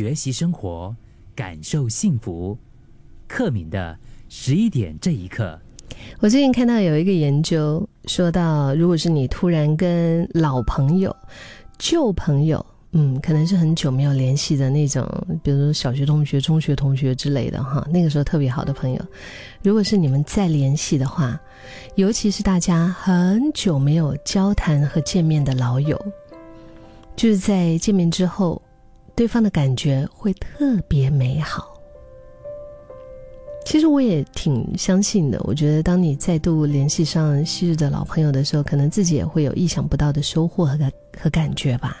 学习生活，感受幸福。克敏的十一点这一刻，我最近看到有一个研究说到，如果是你突然跟老朋友、旧朋友，嗯，可能是很久没有联系的那种，比如说小学同学、中学同学之类的哈，那个时候特别好的朋友，如果是你们再联系的话，尤其是大家很久没有交谈和见面的老友，就是在见面之后，对方的感觉会特别美好。其实我也挺相信的，我觉得当你再度联系上昔日的老朋友的时候，可能自己也会有意想不到的收获和感和感觉吧。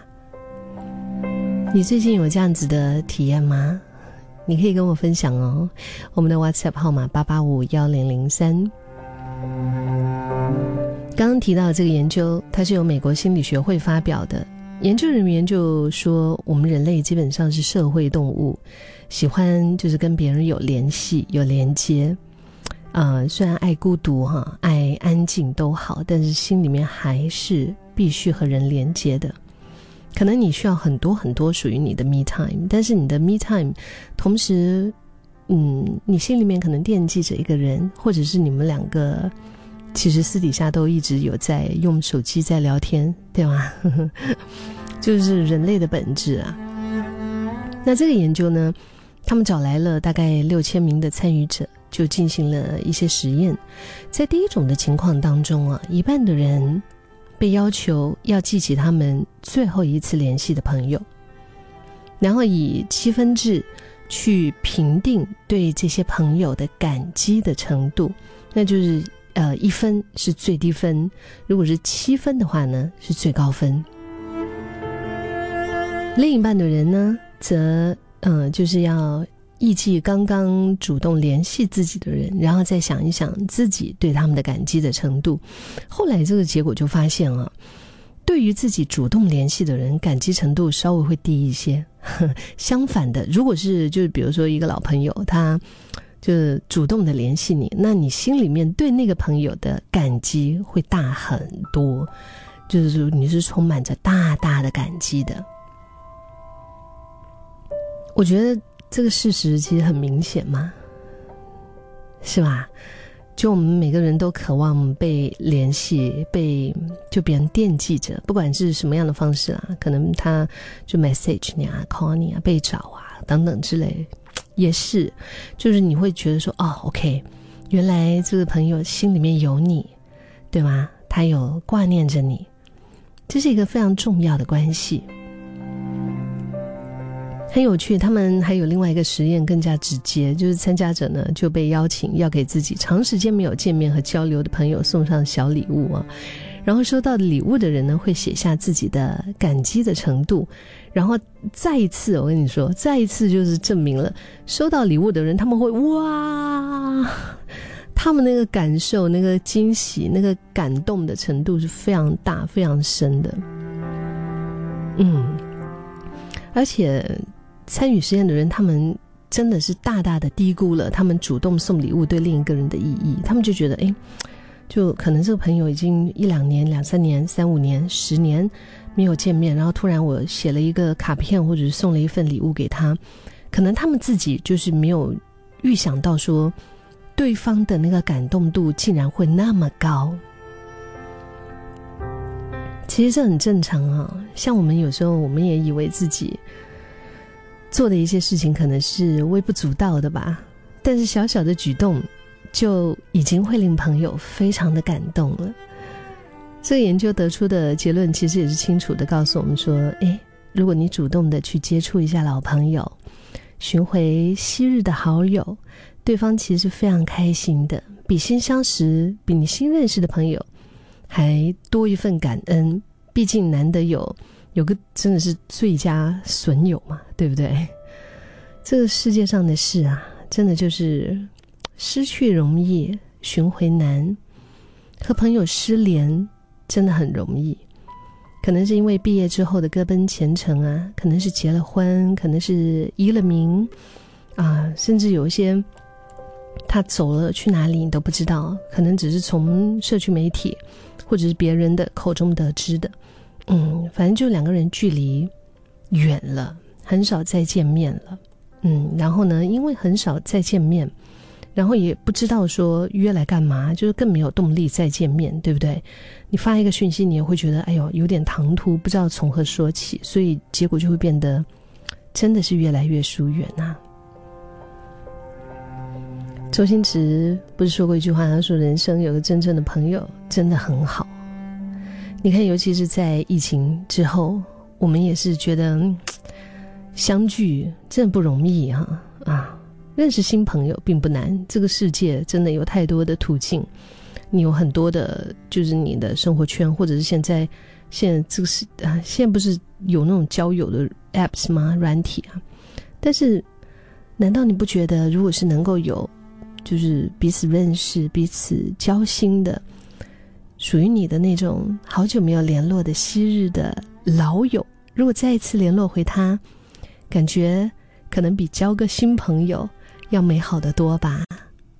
你最近有这样子的体验吗？你可以跟我分享哦。我们的 WhatsApp 号码八八五幺零零三。刚刚提到这个研究，它是由美国心理学会发表的。研究人员就说，我们人类基本上是社会动物，喜欢就是跟别人有联系、有连接。啊，虽然爱孤独哈，爱安静都好，但是心里面还是必须和人连接的。可能你需要很多很多属于你的 me time，但是你的 me time，同时，嗯，你心里面可能惦记着一个人，或者是你们两个其实私底下都一直有在用手机在聊天，对吗？就是人类的本质啊。那这个研究呢，他们找来了大概六千名的参与者，就进行了一些实验。在第一种的情况当中啊，一半的人。被要求要记起他们最后一次联系的朋友，然后以七分制去评定对这些朋友的感激的程度，那就是呃一分是最低分，如果是七分的话呢是最高分。另一半的人呢，则嗯就是要。忆记刚刚主动联系自己的人，然后再想一想自己对他们的感激的程度。后来这个结果就发现了，对于自己主动联系的人，感激程度稍微会低一些。相反的，如果是就是比如说一个老朋友，他就是主动的联系你，那你心里面对那个朋友的感激会大很多，就是你是充满着大大的感激的。我觉得。这个事实其实很明显嘛，是吧？就我们每个人都渴望被联系，被就别人惦记着，不管是什么样的方式啊，可能他就 message 你啊，call 你啊，被找啊等等之类，也是，就是你会觉得说，哦，OK，原来这个朋友心里面有你，对吗？他有挂念着你，这是一个非常重要的关系。很有趣，他们还有另外一个实验更加直接，就是参加者呢就被邀请要给自己长时间没有见面和交流的朋友送上小礼物啊，然后收到礼物的人呢会写下自己的感激的程度，然后再一次我跟你说，再一次就是证明了收到礼物的人他们会哇，他们那个感受、那个惊喜、那个感动的程度是非常大、非常深的，嗯，而且。参与实验的人，他们真的是大大的低估了他们主动送礼物对另一个人的意义。他们就觉得，哎，就可能这个朋友已经一两年、两三年、三五年、十年没有见面，然后突然我写了一个卡片，或者是送了一份礼物给他，可能他们自己就是没有预想到说，对方的那个感动度竟然会那么高。其实这很正常啊，像我们有时候我们也以为自己。做的一些事情可能是微不足道的吧，但是小小的举动就已经会令朋友非常的感动了。这个研究得出的结论其实也是清楚的告诉我们说：，诶，如果你主动的去接触一下老朋友，寻回昔日的好友，对方其实非常开心的，比新相识、比你新认识的朋友还多一份感恩。毕竟难得有。有个真的是最佳损友嘛，对不对？这个世界上的事啊，真的就是失去容易，寻回难。和朋友失联真的很容易，可能是因为毕业之后的各奔前程啊，可能是结了婚，可能是移了民啊，甚至有一些他走了去哪里你都不知道，可能只是从社区媒体或者是别人的口中得知的。嗯，反正就两个人距离远了，很少再见面了。嗯，然后呢，因为很少再见面，然后也不知道说约来干嘛，就是更没有动力再见面，对不对？你发一个讯息，你也会觉得哎呦有点唐突，不知道从何说起，所以结果就会变得真的是越来越疏远啊。周星驰不是说过一句话，他说人生有个真正的朋友真的很好。你看，尤其是在疫情之后，我们也是觉得相聚真的不容易哈啊！认识新朋友并不难，这个世界真的有太多的途径，你有很多的，就是你的生活圈，或者是现在现在这个是啊，现在不是有那种交友的 apps 吗？软体啊？但是，难道你不觉得，如果是能够有，就是彼此认识、彼此交心的？属于你的那种好久没有联络的昔日的老友，如果再一次联络回他，感觉可能比交个新朋友要美好的多吧。